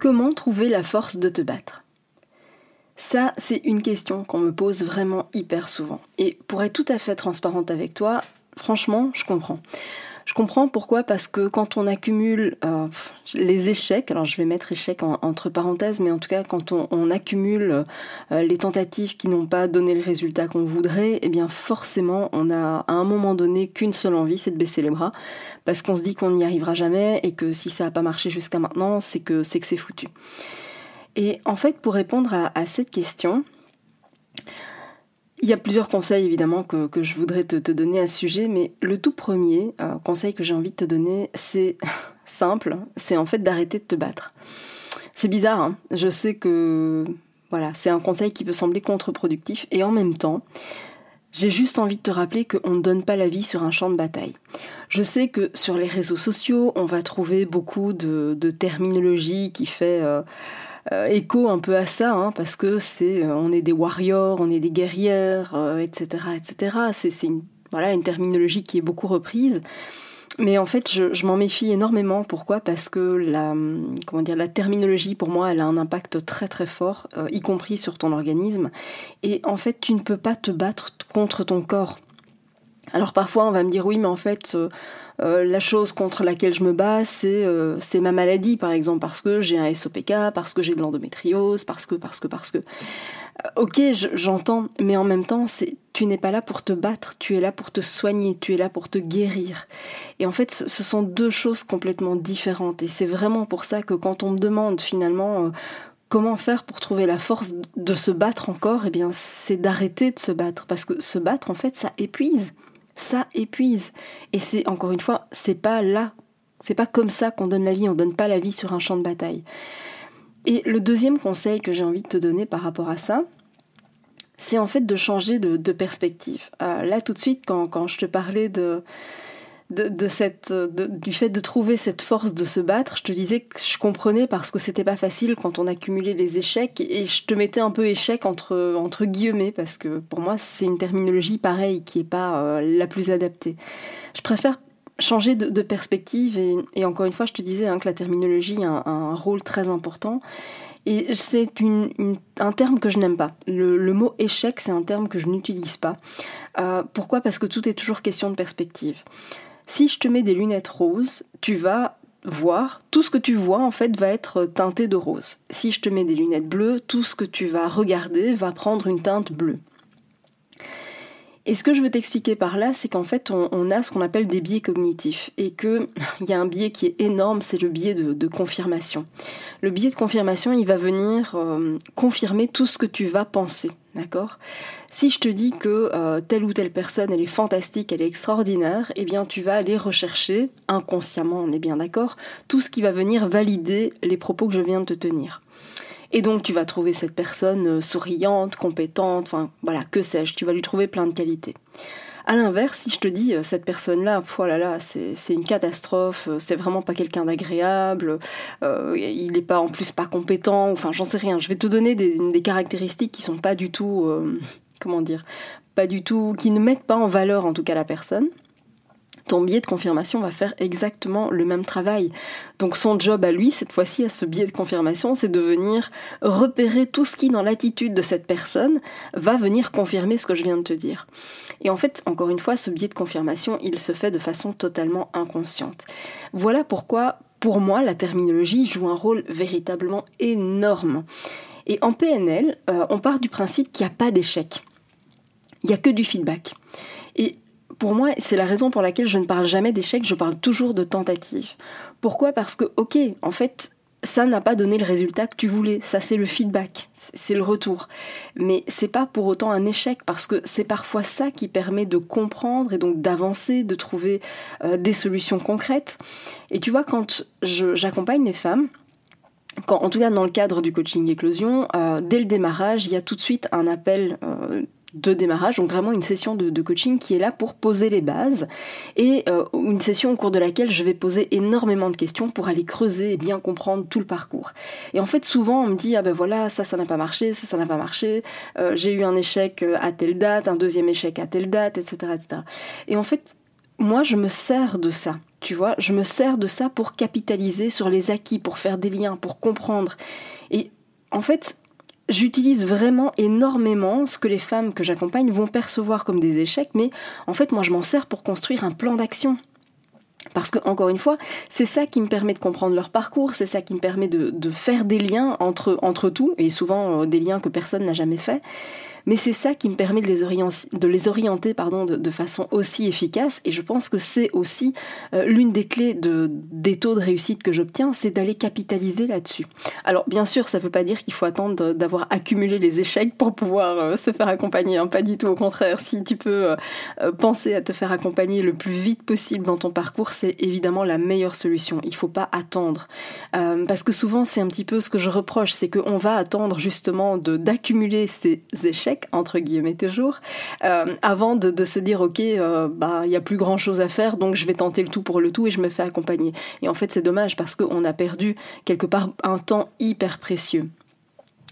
Comment trouver la force de te battre? Ça, c'est une question qu'on me pose vraiment hyper souvent. Et pour être tout à fait transparente avec toi, franchement, je comprends. Je comprends pourquoi, parce que quand on accumule euh, les échecs, alors je vais mettre échecs entre parenthèses, mais en tout cas quand on, accumule euh, les tentatives qui n'ont pas donné le résultat qu'on voudrait, eh bien forcément on a à un moment donné qu'une seule envie, c'est de baisser les bras, parce qu'on se dit qu'on n'y arrivera jamais et que si ça n'a pas marché jusqu'à maintenant, c'est que c'est que c'est foutu. Et en fait, pour répondre à, cette question, il y a plusieurs conseils évidemment que, je voudrais te, donner à ce sujet, mais le tout premier euh, conseil que j'ai envie de te donner, c'est simple, c'est en fait d'arrêter de te battre. C'est bizarre, hein je sais que voilà, c'est un conseil qui peut sembler contre-productif, et en même temps, j'ai juste envie de te rappeler qu'on ne donne pas la vie sur un champ de bataille. Je sais que sur les réseaux sociaux, on va trouver beaucoup de, terminologie qui fait... Euh, écho un peu à ça, hein, parce que c'est, euh, on est des warriors, on est des guerrières, etc., euh, etc. C'est une, voilà, une terminologie qui est beaucoup reprise. Mais en fait, je, m'en méfie énormément. Pourquoi? Parce que la, comment dire, la terminologie, pour moi, elle a un impact très très fort, y compris sur ton organisme. Et en fait, tu ne peux pas te battre contre ton corps. Alors parfois, on va me dire oui, mais en fait, euh, la chose contre laquelle je me bats, euh, c'est ma maladie, par exemple, parce que j'ai un SOPK, parce que j'ai de l'endométriose, parce que, parce que, parce que. Euh, ok, j'entends, mais en même temps, tu n'es pas là pour te battre, tu es là pour te soigner, tu es là pour te guérir. Et en fait, ce sont deux choses complètement différentes. Et c'est vraiment pour ça que quand on me demande finalement comment faire pour trouver la force de se battre encore, eh bien, c'est d'arrêter de se battre, parce que se battre, en fait, ça épuise ça épuise. Et c'est encore une fois, c'est pas là, c'est pas comme ça qu'on donne la vie, on donne pas la vie sur un champ de bataille. Et le deuxième conseil que j'ai envie de te donner par rapport à ça, c'est en fait de changer de, perspective. Euh, là tout de suite, quand, quand je te parlais de, de, cette, du fait de trouver cette force de se battre, je te disais que je comprenais parce que c'était pas facile quand on accumulait les échecs et je te mettais un peu échec entre, entre guillemets parce que pour moi c'est une terminologie pareille qui est pas euh, la plus adaptée. Je préfère changer de, perspective et, encore une fois je te disais hein, que la terminologie a un, rôle très important et c'est un terme que je n'aime pas. Le, mot échec, c'est un terme que je n'utilise pas. Euh, pourquoi? Parce que tout est toujours question de perspective. Si je te mets des lunettes roses, tu vas voir, tout ce que tu vois en fait va être teinté de rose. Si je te mets des lunettes bleues, tout ce que tu vas regarder va prendre une teinte bleue. Et ce que je veux t'expliquer par là, c'est qu'en fait, on, a ce qu'on appelle des biais cognitifs et qu'il y a un biais qui est énorme, c'est le biais de, confirmation. Le biais de confirmation, il va venir euh, confirmer tout ce que tu vas penser, d'accord? Si je te dis que euh, telle ou telle personne, elle est fantastique, elle est extraordinaire, eh bien tu vas aller rechercher, inconsciemment, on est bien d'accord, tout ce qui va venir valider les propos que je viens de te tenir. Et donc tu vas trouver cette personne euh, souriante, compétente, enfin voilà, que sais-je, tu vas lui trouver plein de qualités. À l'inverse, si je te dis euh, cette personne-là, voilà, là, c'est une catastrophe, c'est vraiment pas quelqu'un d'agréable, il n'est pas en plus pas compétent, enfin j'en sais rien. Je vais te donner des, des caractéristiques qui sont pas du tout comment dire, pas du tout, qui ne mettent pas en valeur en tout cas la personne, ton biais de confirmation va faire exactement le même travail. Donc son job à lui, cette fois-ci, à ce biais de confirmation, c'est de venir repérer tout ce qui, dans l'attitude de cette personne, va venir confirmer ce que je viens de te dire. Et en fait, encore une fois, ce biais de confirmation, il se fait de façon totalement inconsciente. Voilà pourquoi, pour moi, la terminologie joue un rôle véritablement énorme. Et en PNL, euh, on part du principe qu'il n'y a pas d'échec il n'y a que du feedback. Pour moi, c'est la raison pour laquelle je ne parle jamais d'échec, je parle toujours de tentative. Pourquoi? Parce que, ok, en fait, ça n'a pas donné le résultat que tu voulais. Ça, c'est le feedback, c'est le retour. Mais c'est pas pour autant un échec parce que c'est parfois ça qui permet de comprendre et donc d'avancer, de trouver euh, des solutions concrètes. Et tu vois, quand j'accompagne les femmes, quand, en tout cas dans le cadre du coaching éclosion, euh, dès le démarrage, il y a tout de suite un appel euh, de démarrage, donc vraiment une session de, coaching qui est là pour poser les bases et euh, une session au cours de laquelle je vais poser énormément de questions pour aller creuser et bien comprendre tout le parcours. Et en fait, souvent on me dit ah ben voilà ça ça n'a pas marché, ça ça n'a pas marché, euh, j'ai eu un échec euh, à telle date, un deuxième échec à telle date, etc., etc. Et en fait, moi je me sers de ça. Tu vois, je me sers de ça pour capitaliser sur les acquis, pour faire des liens, pour comprendre. Et en fait, j'utilise vraiment énormément ce que les femmes que j'accompagne vont percevoir comme des échecs, mais en fait moi je m'en sers pour construire un plan d'action. Parce que, encore une fois, c'est ça qui me permet de comprendre leur parcours, c'est ça qui me permet de, faire des liens entre, entre tout, et souvent euh, des liens que personne n'a jamais fait mais c'est ça qui me permet de les orienter, de les orienter pardon, de, façon aussi efficace. Et je pense que c'est aussi euh, l'une des clés de, des taux de réussite que j'obtiens, c'est d'aller capitaliser là-dessus. Alors bien sûr, ça ne veut pas dire qu'il faut attendre d'avoir accumulé les échecs pour pouvoir euh, se faire accompagner, hein. pas du tout. Au contraire, si tu peux euh, penser à te faire accompagner le plus vite possible dans ton parcours, c'est évidemment la meilleure solution. Il ne faut pas attendre, parce que souvent c'est un petit peu ce que je reproche, c'est qu'on va attendre justement d'accumuler ces échecs entre guillemets toujours, euh, avant de, se dire ok, euh, bah il y a plus grand chose à faire, donc je vais tenter le tout pour le tout et je me fais accompagner. Et en fait c'est dommage parce qu'on a perdu quelque part un temps hyper précieux.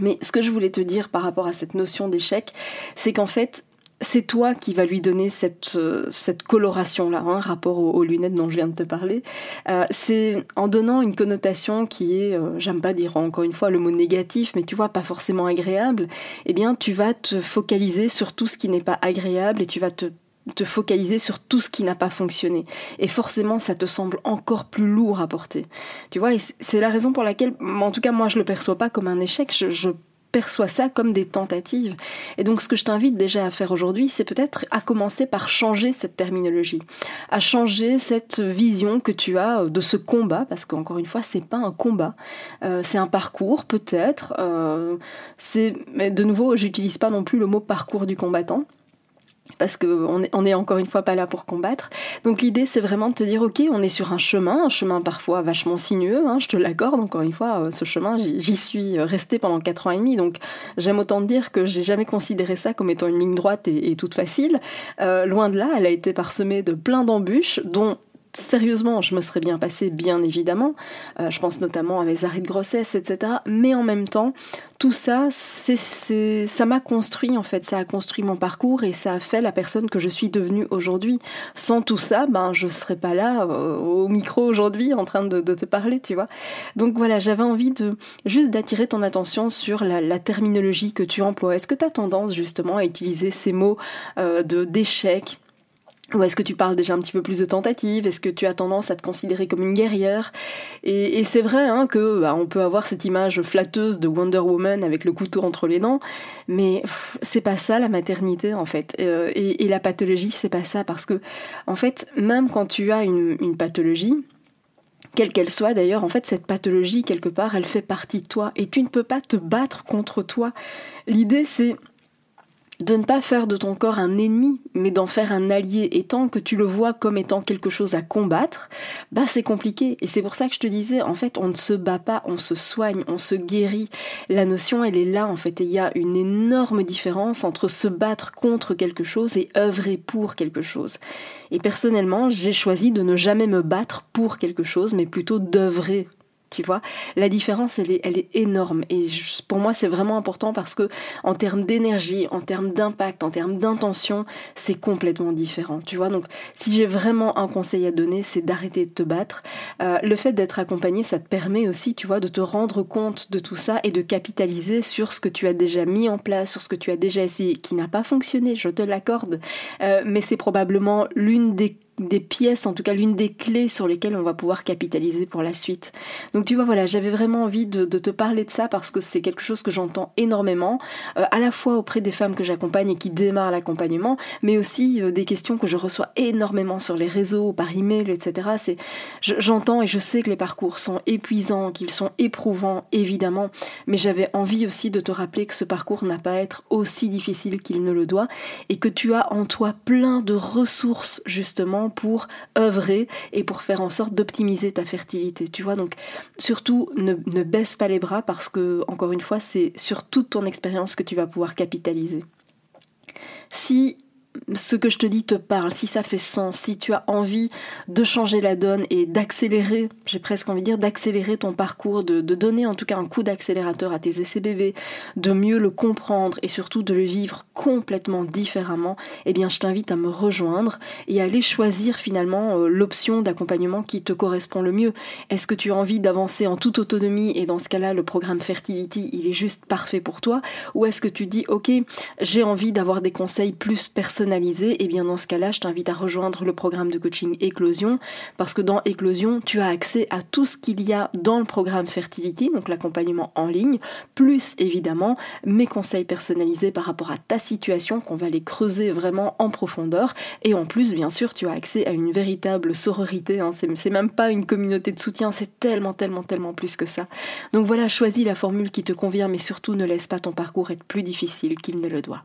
Mais ce que je voulais te dire par rapport à cette notion d'échec, c'est qu'en fait, c'est toi qui vas lui donner cette, euh, cette coloration-là, hein, rapport aux, lunettes dont je viens de te parler. Euh, c'est en donnant une connotation qui est, euh, j'aime pas dire encore une fois le mot négatif, mais tu vois, pas forcément agréable, eh bien, tu vas te focaliser sur tout ce qui n'est pas agréable et tu vas te te focaliser sur tout ce qui n'a pas fonctionné. Et forcément, ça te semble encore plus lourd à porter. Tu vois, c'est la raison pour laquelle, en tout cas, moi, je le perçois pas comme un échec. Je perçois ça comme des tentatives. Et donc ce que je t'invite déjà à faire aujourd'hui, c'est peut-être à commencer par changer cette terminologie, à changer cette vision que tu as de ce combat, parce qu'encore une fois, c'est pas un combat, euh, c'est un parcours peut-être. Euh, c'est, mais de nouveau, j'utilise pas non plus le mot parcours du combattant parce qu'on est, encore une fois pas là pour combattre. Donc l'idée c'est vraiment de te dire ok on est sur un chemin, un chemin parfois vachement sinueux, hein, je te l'accorde encore une fois, euh, ce chemin j'y suis restée pendant 4 ans et demi, donc j'aime autant te dire que j'ai jamais considéré ça comme étant une ligne droite et, toute facile. Euh, loin de là, elle a été parsemée de plein d'embûches, dont sérieusement, je me serais bien passé, bien évidemment. Euh, je pense notamment à mes arrêts de grossesse, etc. Mais en même temps, tout ça, c'est, ça m'a construit en fait, ça a construit mon parcours et ça a fait la personne que je suis devenue aujourd'hui. Sans tout ça, ben je serais pas là euh, au micro aujourd'hui en train de, te parler, tu vois. Donc voilà, j'avais envie de juste d'attirer ton attention sur la, terminologie que tu emploies. Est-ce que tu as tendance justement à utiliser ces mots euh, de d'échec ou est-ce que tu parles déjà un petit peu plus de tentative Est-ce que tu as tendance à te considérer comme une guerrière? Et, c'est vrai hein, que bah, on peut avoir cette image flatteuse de Wonder Woman avec le couteau entre les dents, mais c'est pas ça la maternité en fait. Euh, et, la pathologie, c'est pas ça parce que en fait, même quand tu as une, une pathologie, quelle qu'elle soit d'ailleurs, en fait, cette pathologie, quelque part, elle fait partie de toi et tu ne peux pas te battre contre toi. L'idée, c'est de ne pas faire de ton corps un ennemi, mais d'en faire un allié. Et tant que tu le vois comme étant quelque chose à combattre, bah c'est compliqué. Et c'est pour ça que je te disais, en fait, on ne se bat pas, on se soigne, on se guérit. La notion, elle est là, en fait. Et il y a une énorme différence entre se battre contre quelque chose et œuvrer pour quelque chose. Et personnellement, j'ai choisi de ne jamais me battre pour quelque chose, mais plutôt d'œuvrer tu vois. La différence elle est elle est énorme. Et pour moi c'est vraiment important parce que en termes d'énergie en termes d'impact en termes d'intention c'est complètement différent tu vois. Donc si j'ai vraiment un conseil à donner c'est d'arrêter de te battre. Euh, le fait d'être accompagné ça te permet aussi tu vois de te rendre compte de tout ça et de capitaliser sur ce que tu as déjà mis en place sur ce que tu as déjà essayé qui n'a pas fonctionné je te l'accorde. Euh, mais c'est probablement l'une des des pièces, en tout cas l'une des clés sur lesquelles on va pouvoir capitaliser pour la suite. Donc tu vois, voilà, j'avais vraiment envie de, te parler de ça parce que c'est quelque chose que j'entends énormément, euh, à la fois auprès des femmes que j'accompagne et qui démarrent l'accompagnement, mais aussi euh, des questions que je reçois énormément sur les réseaux, par email, etc. C'est, j'entends et je sais que les parcours sont épuisants, qu'ils sont éprouvants, évidemment, mais j'avais envie aussi de te rappeler que ce parcours n'a pas à être aussi difficile qu'il ne le doit et que tu as en toi plein de ressources justement pour œuvrer et pour faire en sorte d'optimiser ta fertilité. Tu vois, donc surtout ne, ne baisse pas les bras parce que, encore une fois, c'est sur toute ton expérience que tu vas pouvoir capitaliser. Si ce que je te dis te parle, si ça fait sens, si tu as envie de changer la donne et d'accélérer, j'ai presque envie de dire d'accélérer ton parcours, de, donner en tout cas un coup d'accélérateur à tes essais de mieux le comprendre et surtout de le vivre complètement différemment, eh bien je t'invite à me rejoindre et à aller choisir finalement euh, l'option d'accompagnement qui te correspond le mieux. Est-ce que tu as envie d'avancer en toute autonomie et dans ce cas-là le programme Fertility il est juste parfait pour toi? Ou est-ce que tu dis ok j'ai envie d'avoir des conseils plus personnels et eh bien dans ce cas-là, je t'invite à rejoindre le programme de coaching Éclosion parce que dans Éclosion, tu as accès à tout ce qu'il y a dans le programme Fertility, donc l'accompagnement en ligne, plus évidemment mes conseils personnalisés par rapport à ta situation qu'on va les creuser vraiment en profondeur et en plus, bien sûr, tu as accès à une véritable sororité, hein. c'est même pas une communauté de soutien, c'est tellement, tellement, tellement plus que ça. Donc voilà, choisis la formule qui te convient, mais surtout ne laisse pas ton parcours être plus difficile qu'il ne le doit.